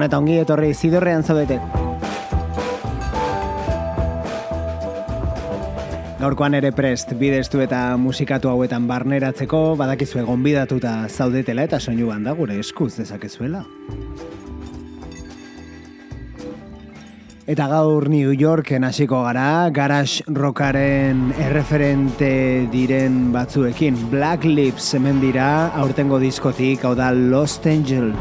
Gabon eta ongi etorri zidorrean zaudete. Gaurkoan ere prest, bideztu eta musikatu hauetan barneratzeko, badakizu egon bidatuta zaudetela eta soinu da gure eskuz dezakezuela. Eta gaur New Yorken hasiko gara, garage rockaren erreferente diren batzuekin. Black Lips hemen dira, aurtengo diskotik, hau da Lost Angel.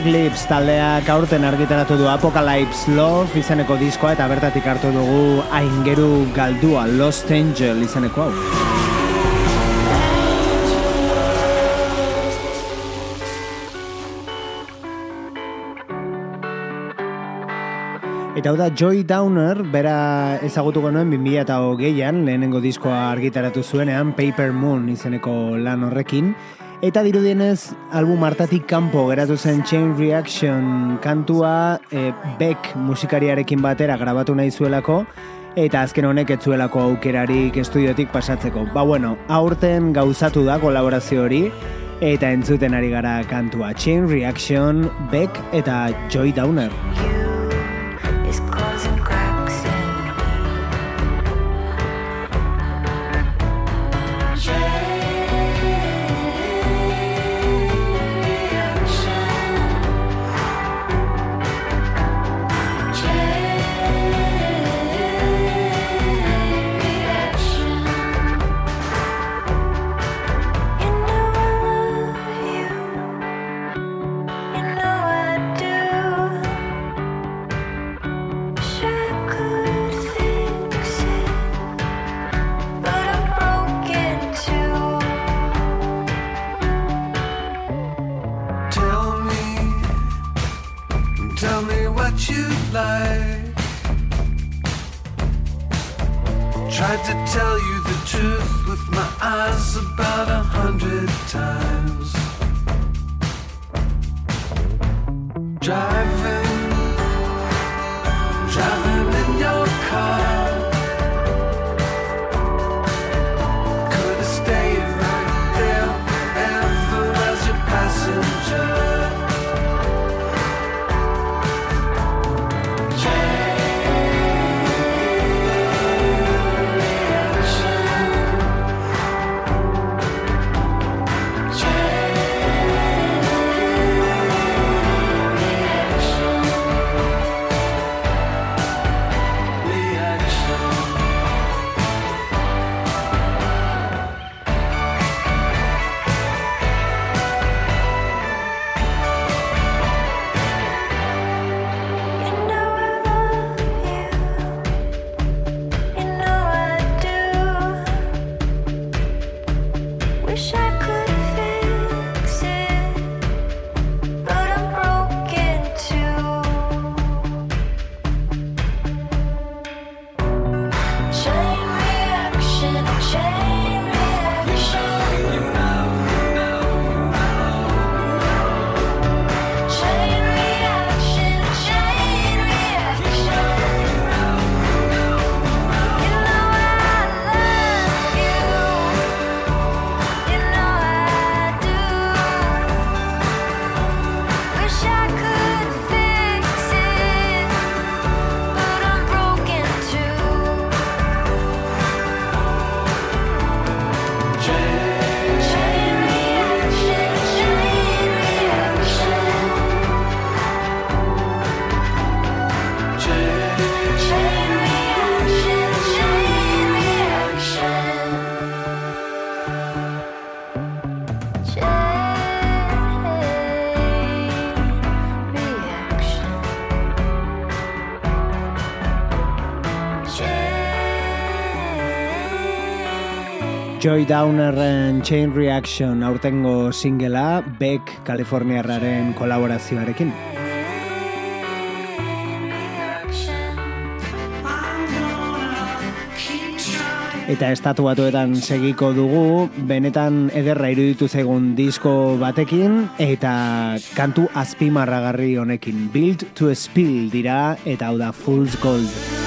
Black Lips taldeak aurten argitaratu du Apocalypse Love izeneko diskoa eta bertatik hartu dugu aingeru galdua Lost Angel izeneko hau. Eta hau da Joy Downer, bera ezagutuko nuen 2008an lehenengo diskoa argitaratu zuenean Paper Moon izeneko lan horrekin. Eta dirudienez, album hartatik kanpo geratu zen Chain Reaction kantua e, Beck musikariarekin batera grabatu nahi zuelako, eta azken honek ez zuelako aukerarik estudiotik pasatzeko. Ba bueno, aurten gauzatu da kolaborazio hori, eta entzuten ari gara kantua Chain Reaction, Beck eta Joy Downer. Joy Downerren Chain Reaction aurtengo singela Beck Kaliforniarraren kolaborazioarekin. Eta estatu batuetan segiko dugu, benetan ederra iruditu zegun disko batekin eta kantu azpimarragarri honekin. Build to Spill dira eta hau da Fool's Gold.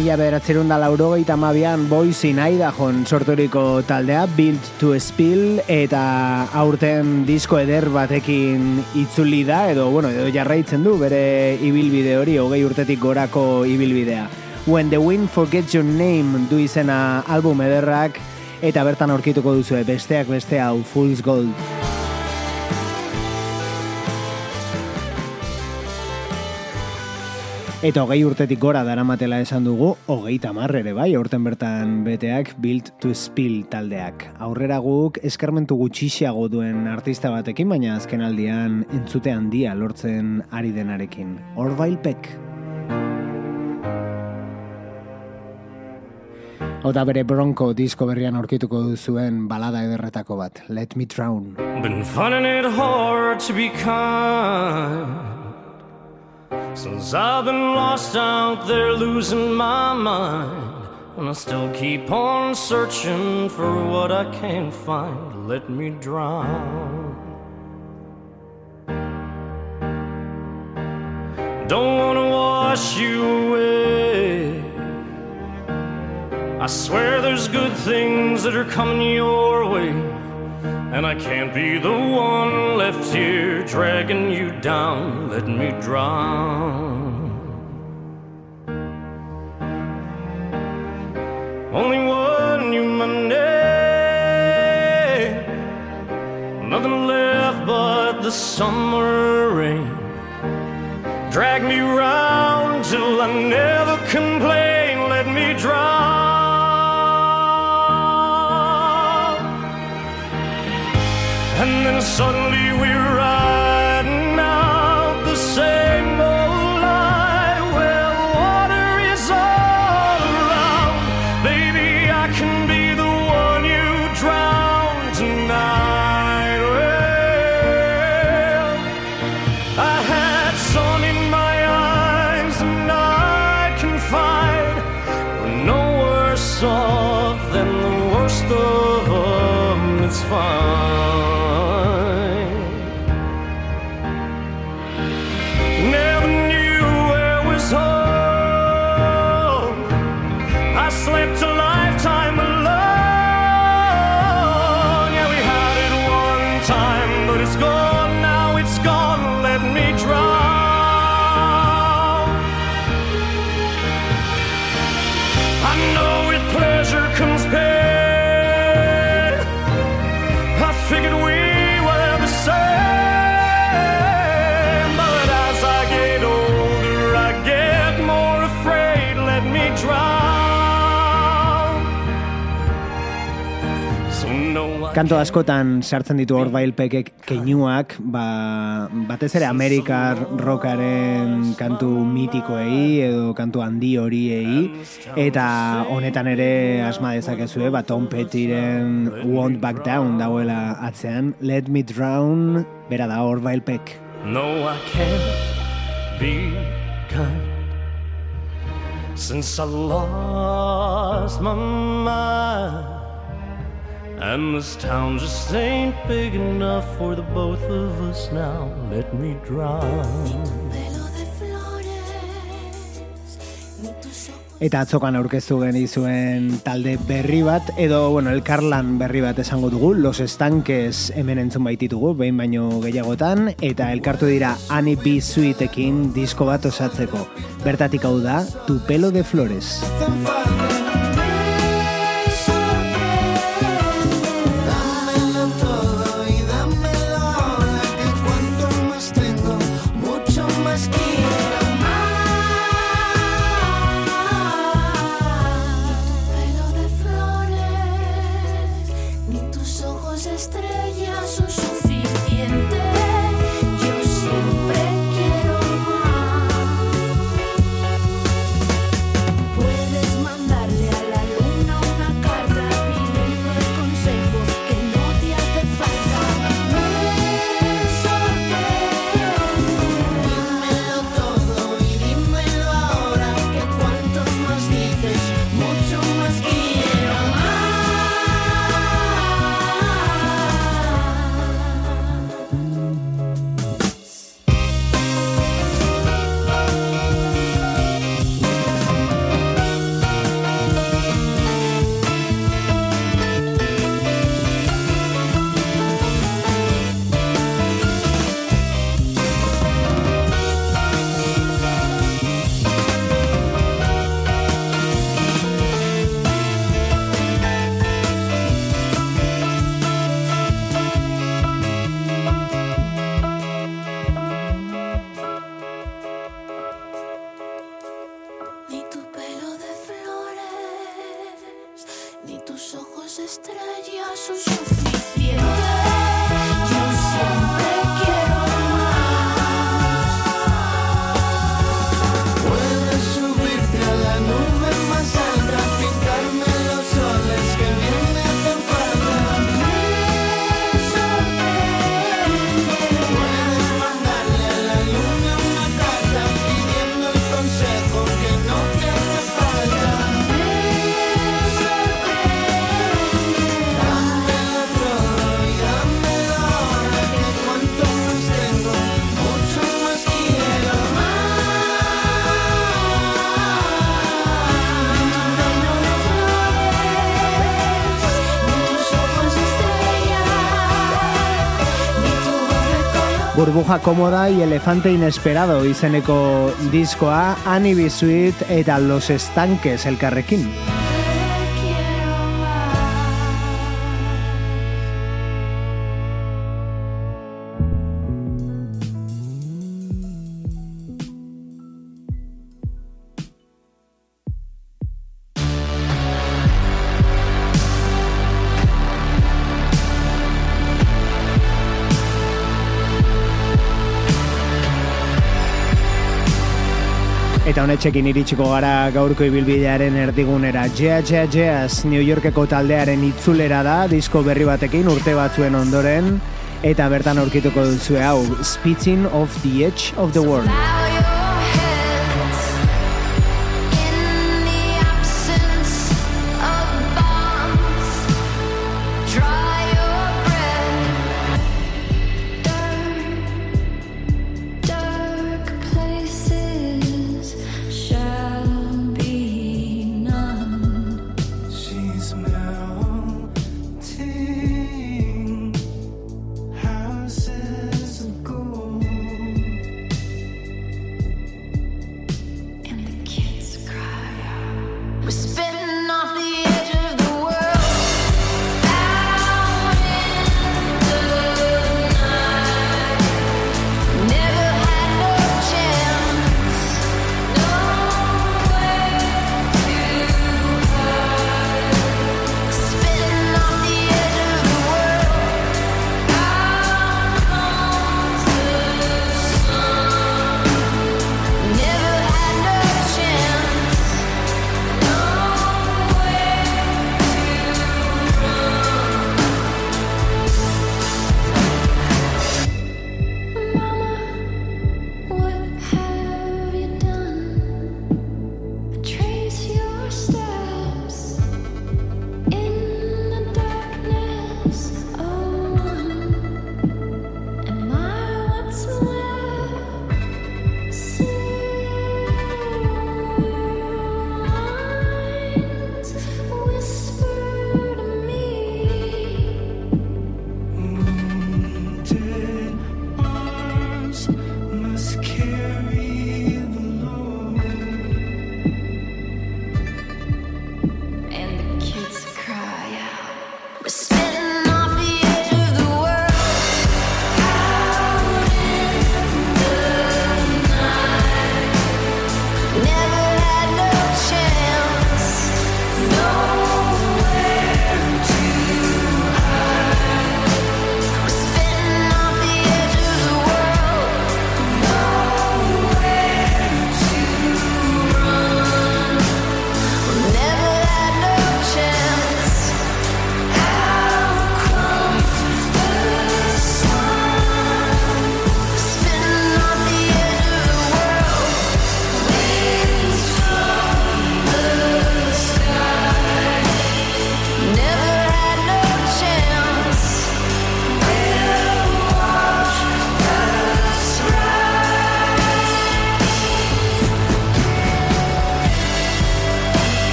Mila bederatzerun da laurogeita mabian Boys in Idaho sorturiko taldea Built to Spill eta aurten disko eder batekin itzuli da edo, bueno, edo jarraitzen du bere ibilbide hori hogei urtetik gorako ibilbidea. When the Wind Forgets Your Name du izena album ederrak eta bertan aurkituko duzu besteak beste hau Fool's Gold. Eta hogei urtetik gora daramatela esan dugu, hogei tamar ere bai, aurten bertan beteak Built to Spill taldeak. Aurrera guk eskarmentu gutxixiago duen artista batekin, baina azken aldian entzute handia lortzen ari denarekin. Orville Peck. Hau da bere Bronco disko berrian aurkituko duzuen balada ederretako bat, Let Me Drown. Been finding it hard to be kind Since I've been lost out there losing my mind And I still keep on searching for what I can't find Let me drown. Don't wanna wash you away. I swear there's good things that are coming your way and I can't be the one left here dragging you down. Let me drown. Only one human name. Nothing left but the summer rain. Drag me round till I never complain. Kanto askotan sartzen ditu Orville Peckek keinuak, ba, batez ere Amerikar rockaren kantu mitikoei edo kantu handi horiei, eta honetan ere asma dezakezue, ba, Tom Pettyren Won't Back Down dauela atzean, Let Me Drown, bera da Orville Peck. No, I can't be kind since I lost my mind. And this town just ain't big enough for the both of us now. Let me drown. Eta atzokan aurkeztu genizuen talde berri bat, edo, bueno, elkarlan berri bat esango dugu, Los Estanques hemen entzun baititugu, behin baino gehiagotan, eta elkartu dira Annie B. Sweetekin disko bat osatzeko. Bertatik hau da, Tu pelo de flores. Burbuja komoda y elefante inesperado izeneko diskoa Annie B. Sweet eta Los Estanques elkarrekin. Eta honetxekin iritsiko gara gaurko ibilbidearen erdigunera. Jea Jea Jazz New Yorkeko taldearen itzulera da, disko berri batekin urte batzuen ondoren, eta bertan aurkituko duzue hau, Spitting of the Edge of the World.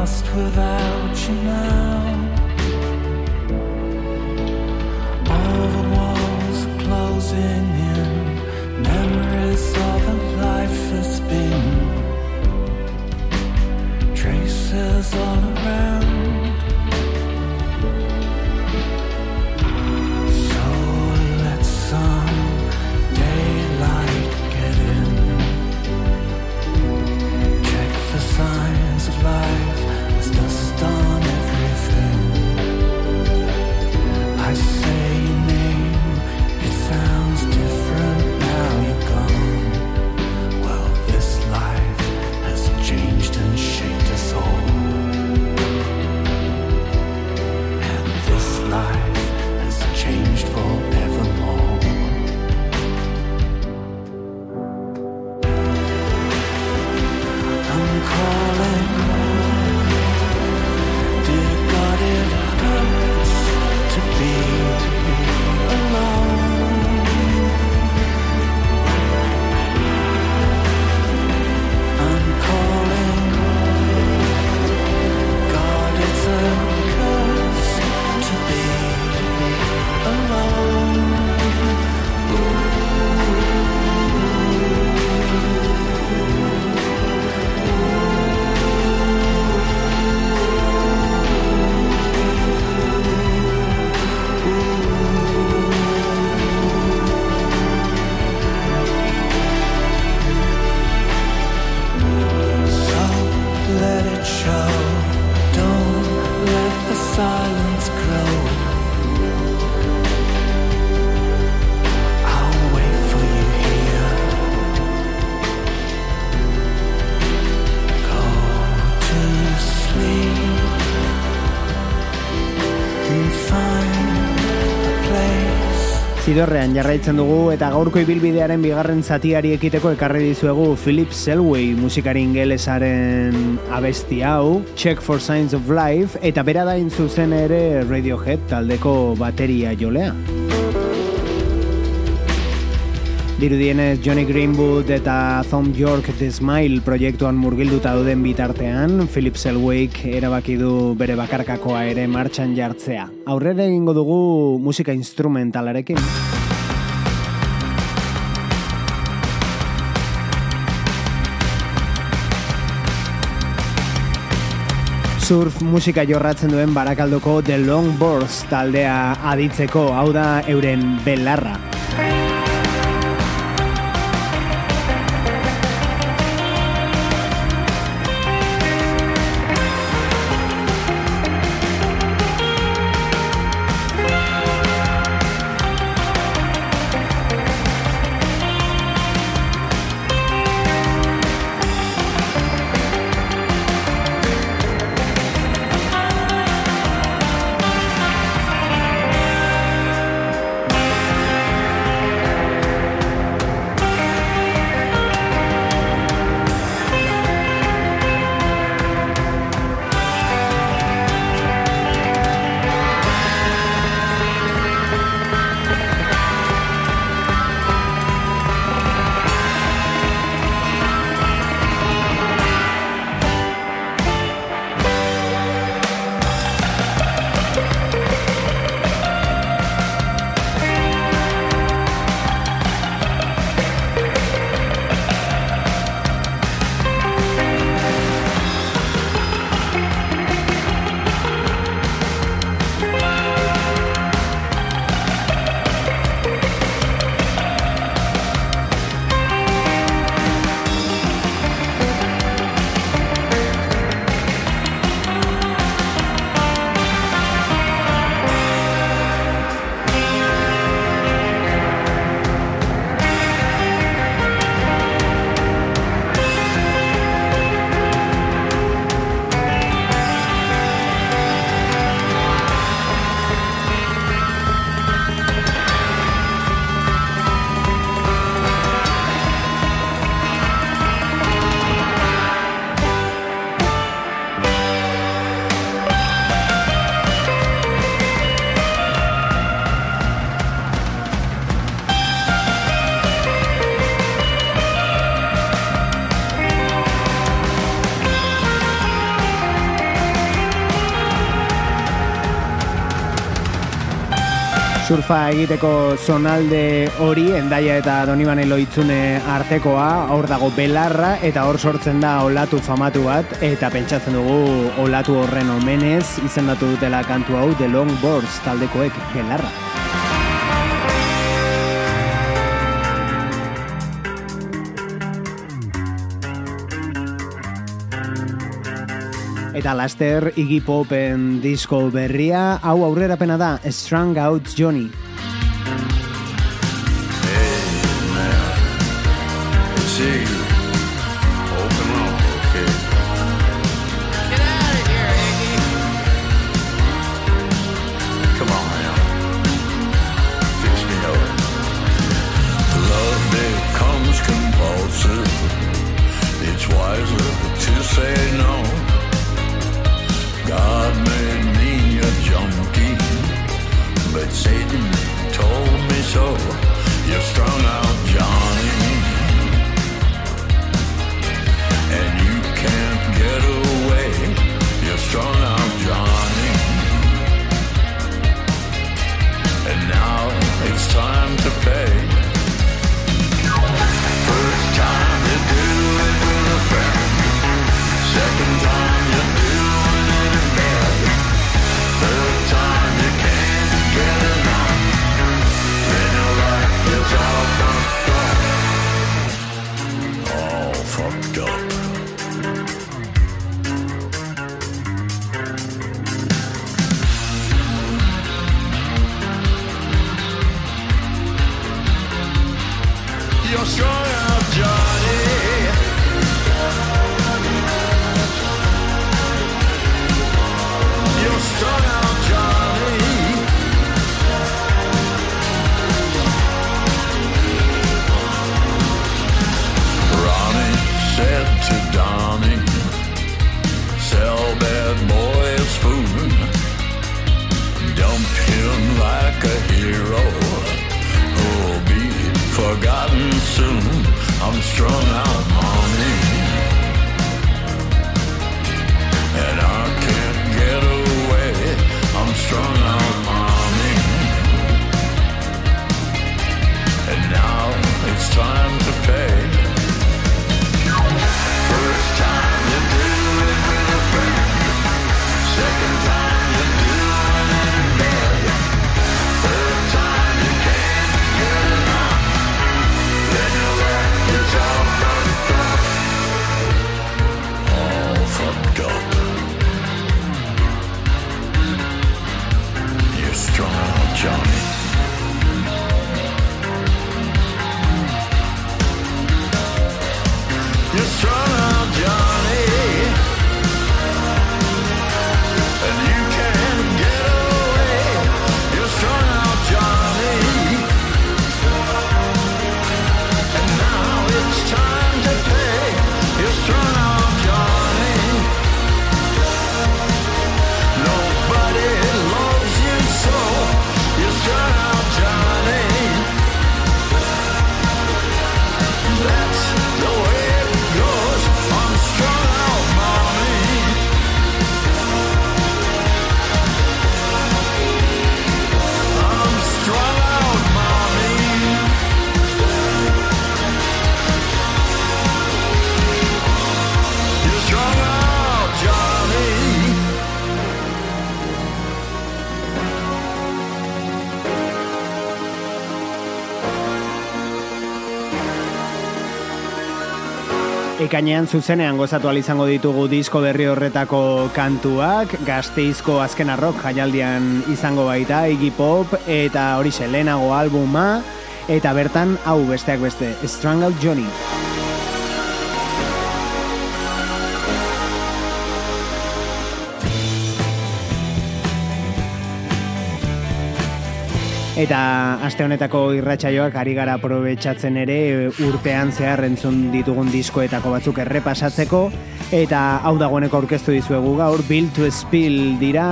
lost without you now. zidorrean jarraitzen dugu eta gaurko ibilbidearen bigarren zatiari ekiteko ekarri dizuegu Philip Selway musikari ingelesaren abesti hau, Check for Signs of Life eta bera da zuzen ere Radiohead taldeko bateria jolea. Dirudienez Johnny Greenwood eta Thom York The Smile proiektuan murgilduta dauden bitartean, Philip Selwake erabaki du bere bakarkakoa ere martxan jartzea. Aurrera egingo dugu musika instrumentalarekin. surf musika jorratzen duen barakaldoko The Longboards taldea aditzeko, hau da euren belarra. Surfa egiteko zonalde hori, endaia eta donibane loitzune artekoa, hor dago belarra, eta hor sortzen da olatu famatu bat, eta pentsatzen dugu olatu horren omenez, izendatu dutela kantu hau The Long Boards taldekoek belarra. Eta laster Iggy Popen disko berria, hau aurrerapena da, Strung Out Johnny. Fucked up. Ekainean zuzenean gozatu izango ditugu disko berri horretako kantuak, gazteizko azken arrok jaialdian izango baita, Iggy Pop, eta hori lehenago albuma, eta bertan hau besteak beste, Strangled Johnny. Eta aste honetako irratsaioak ari gara aprobetxatzen ere urtean zehar entzun ditugun diskoetako batzuk errepasatzeko eta hau dagoeneko aurkeztu dizuegu gaur Build to Spill dira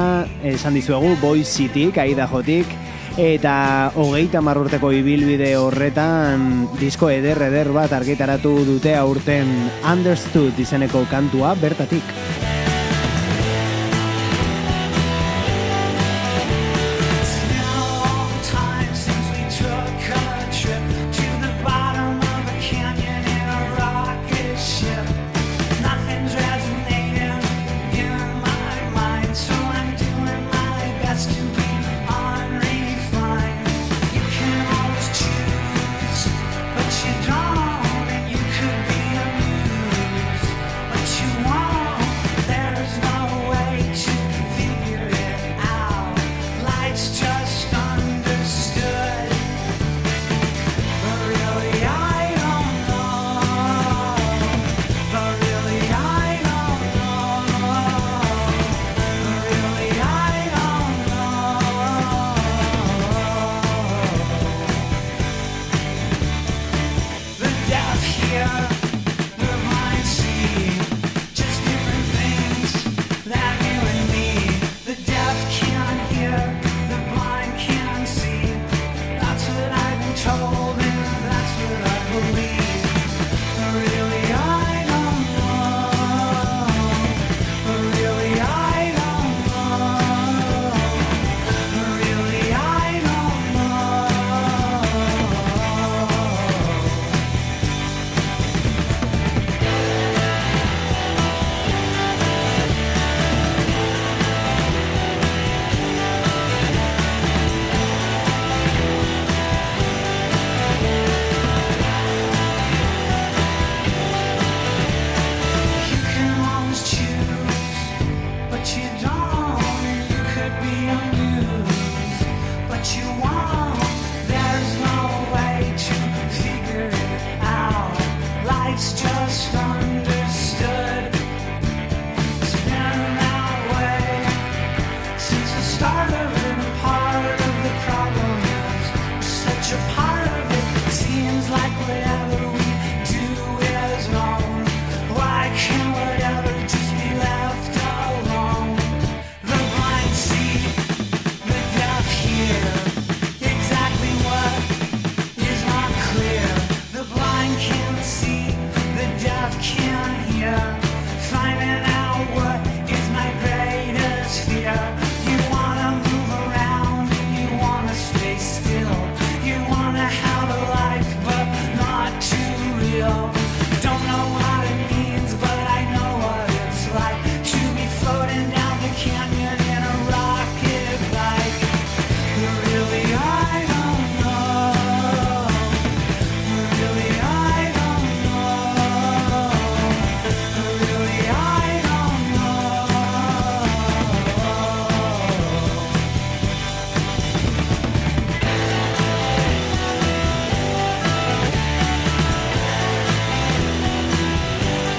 esan dizuegu Boys Cityk, Aidajotik eta hogeita marrurteko ibilbide horretan disko eder eder bat argitaratu dute aurten Understood izeneko kantua bertatik.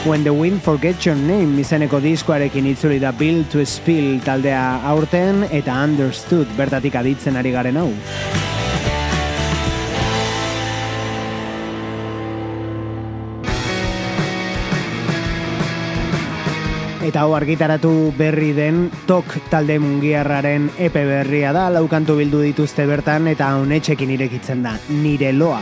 When the Wind Forgets Your Name izeneko diskoarekin itzuli da Bill to Spill taldea aurten eta Understood bertatik aditzen ari garen hau. Eta hau argitaratu berri den tok talde mungiarraren epe berria da, laukantu bildu dituzte bertan eta honetxekin irekitzen da, nire loa.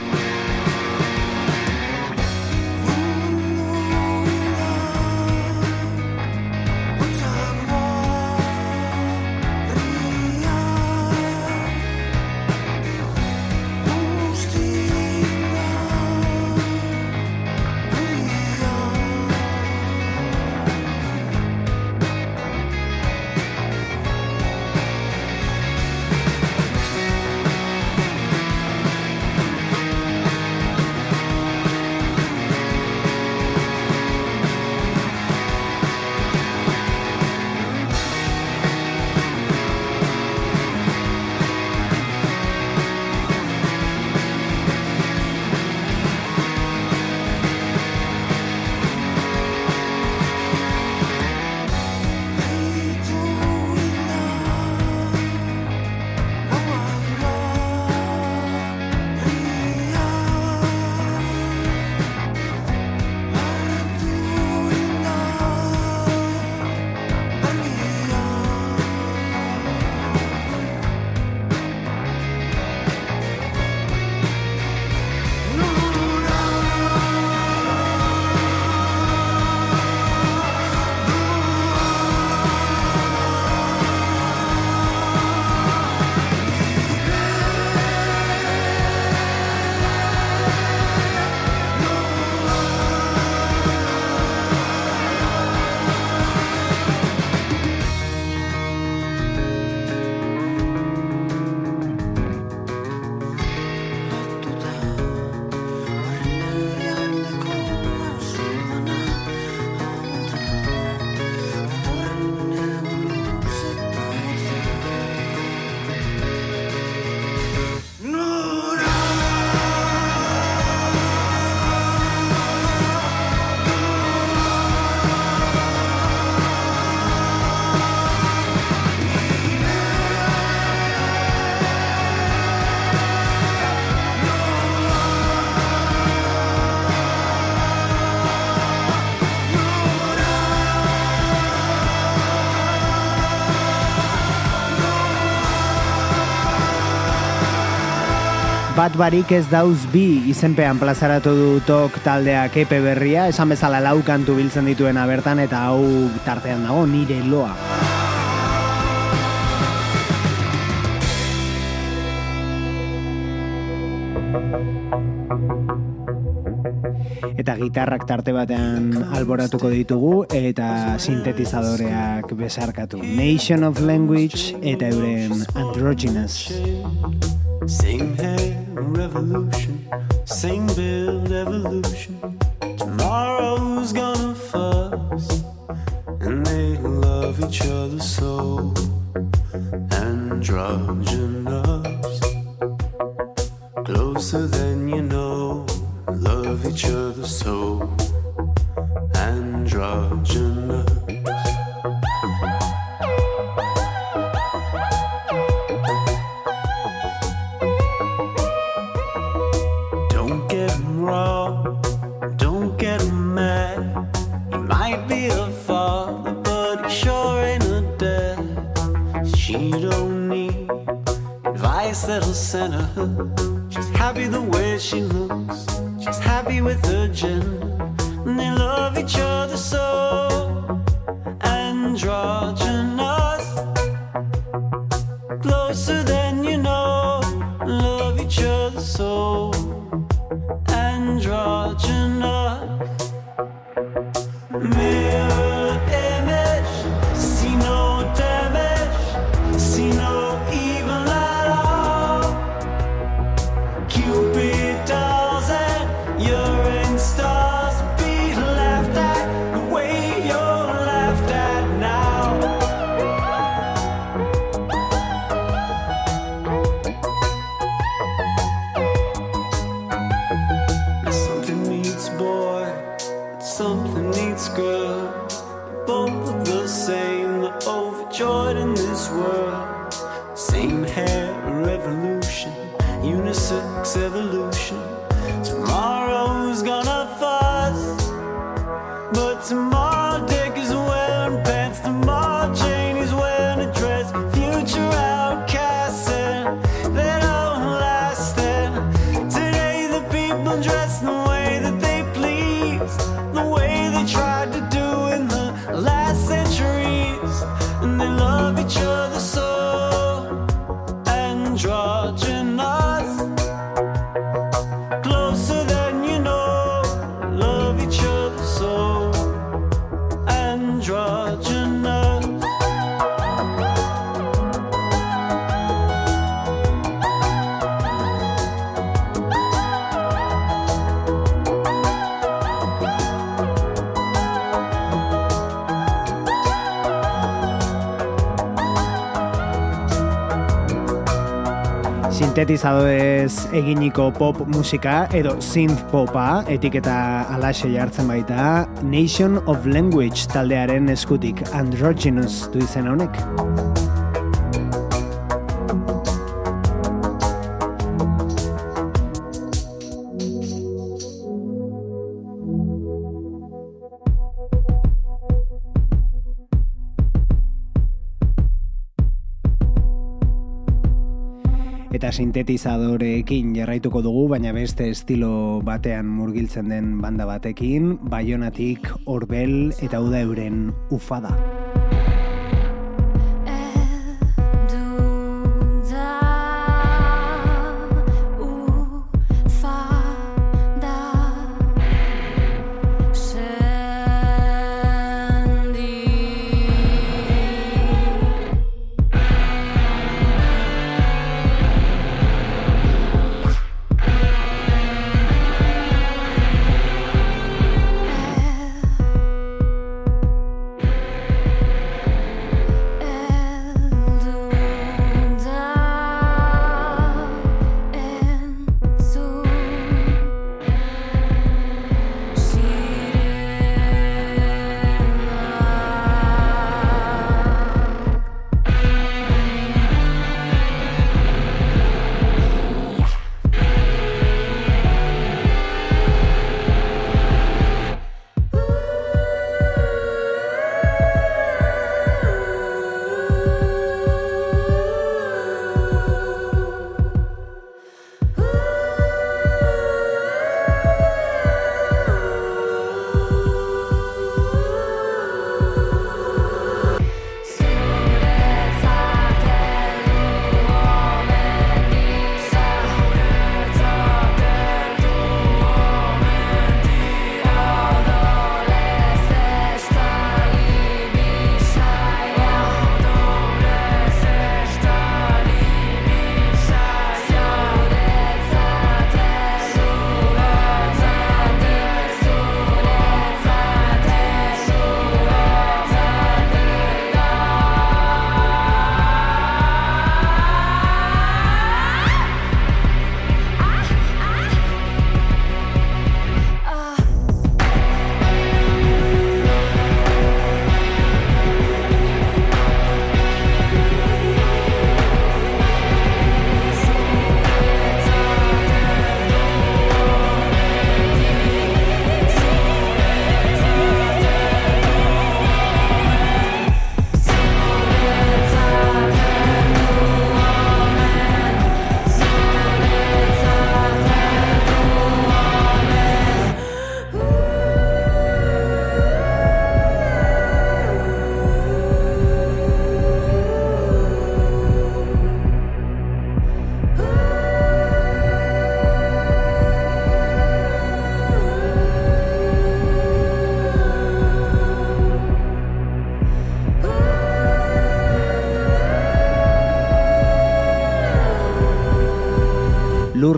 Bat barik ez dauz bi izenpean plazaratu du tok taldeak epe berria, esan bezala lau kantu biltzen dituena bertan eta hau tartean dago nire loa. Eta gitarrak tarte batean alboratuko ditugu eta sintetizadoreak besarkatu. Nation of Language eta euren Androgynous. Same revolution, Sing, build evolution. Tomorrow's gonna fuss, and they love each other so. Androgynous, closer than you know. Love each other so. Androgynous. something needs girl. Both the same, the overjoyed in this world. Same hair, revolution, unisex evolution. Sintetizadorez eginiko pop musika edo synth popa etiketa alaxe jartzen baita Nation of Language taldearen eskutik Androgynous du izen honek. Sintetizadoreekin jarraituko dugu, baina beste estilo batean murgiltzen den banda batekin, Baionatik, Orbel eta Uda euren ufada.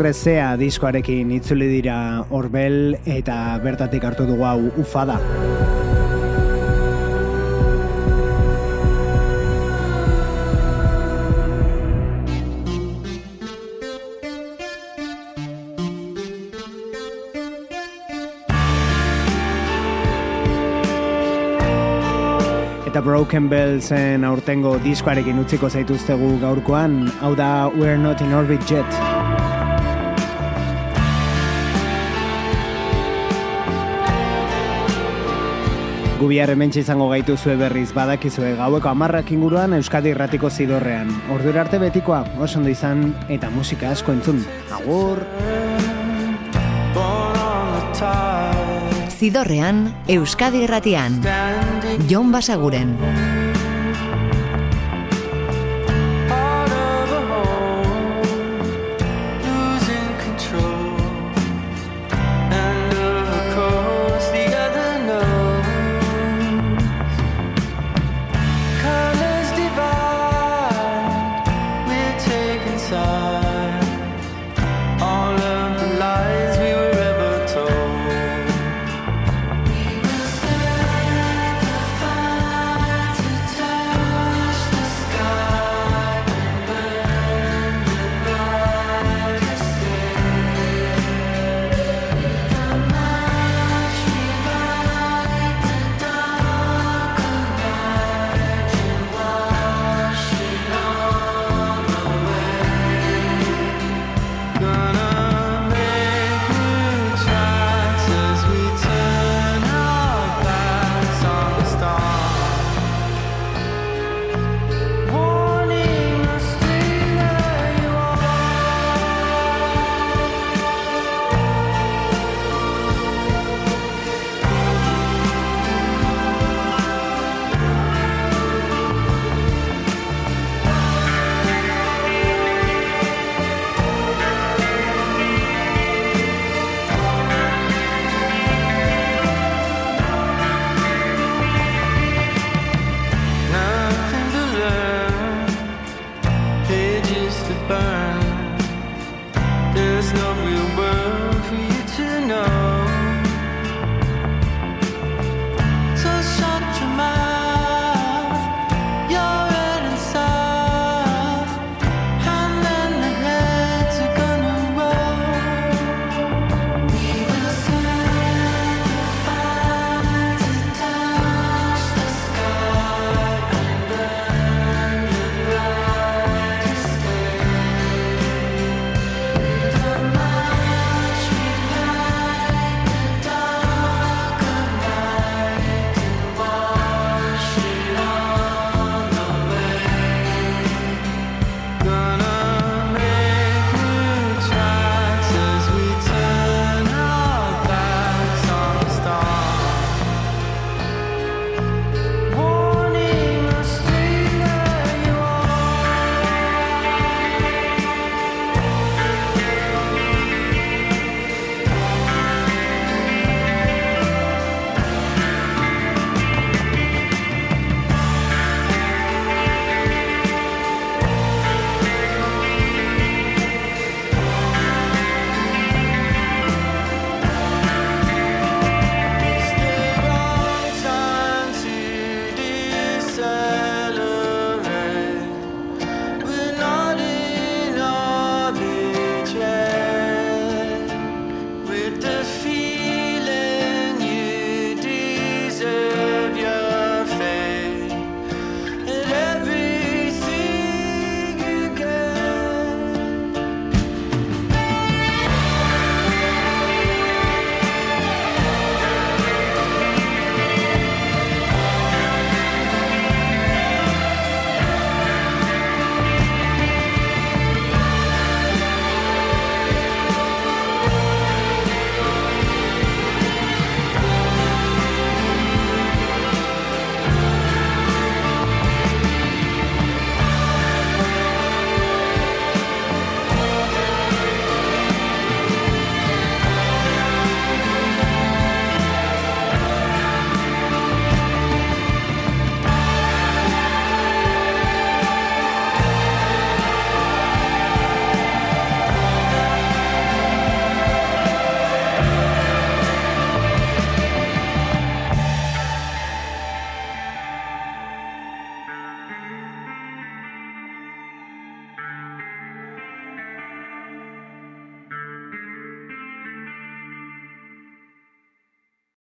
Urrezea diskoarekin itzuli dira Orbel eta bertatik hartu dugu hau ufada. eta Broken Bellsen aurtengo diskoarekin utziko zaituztegu gaurkoan, hau da We're Not in Orbit Jet. Leku hementxe izango gaituzue berriz badakizue gaueko amarrak inguruan Euskadi irratiko zidorrean. Ordura arte betikoa, oso ondo izan eta musika asko entzun. Agur! Zidorrean, Euskadi irratian. Jon Basaguren.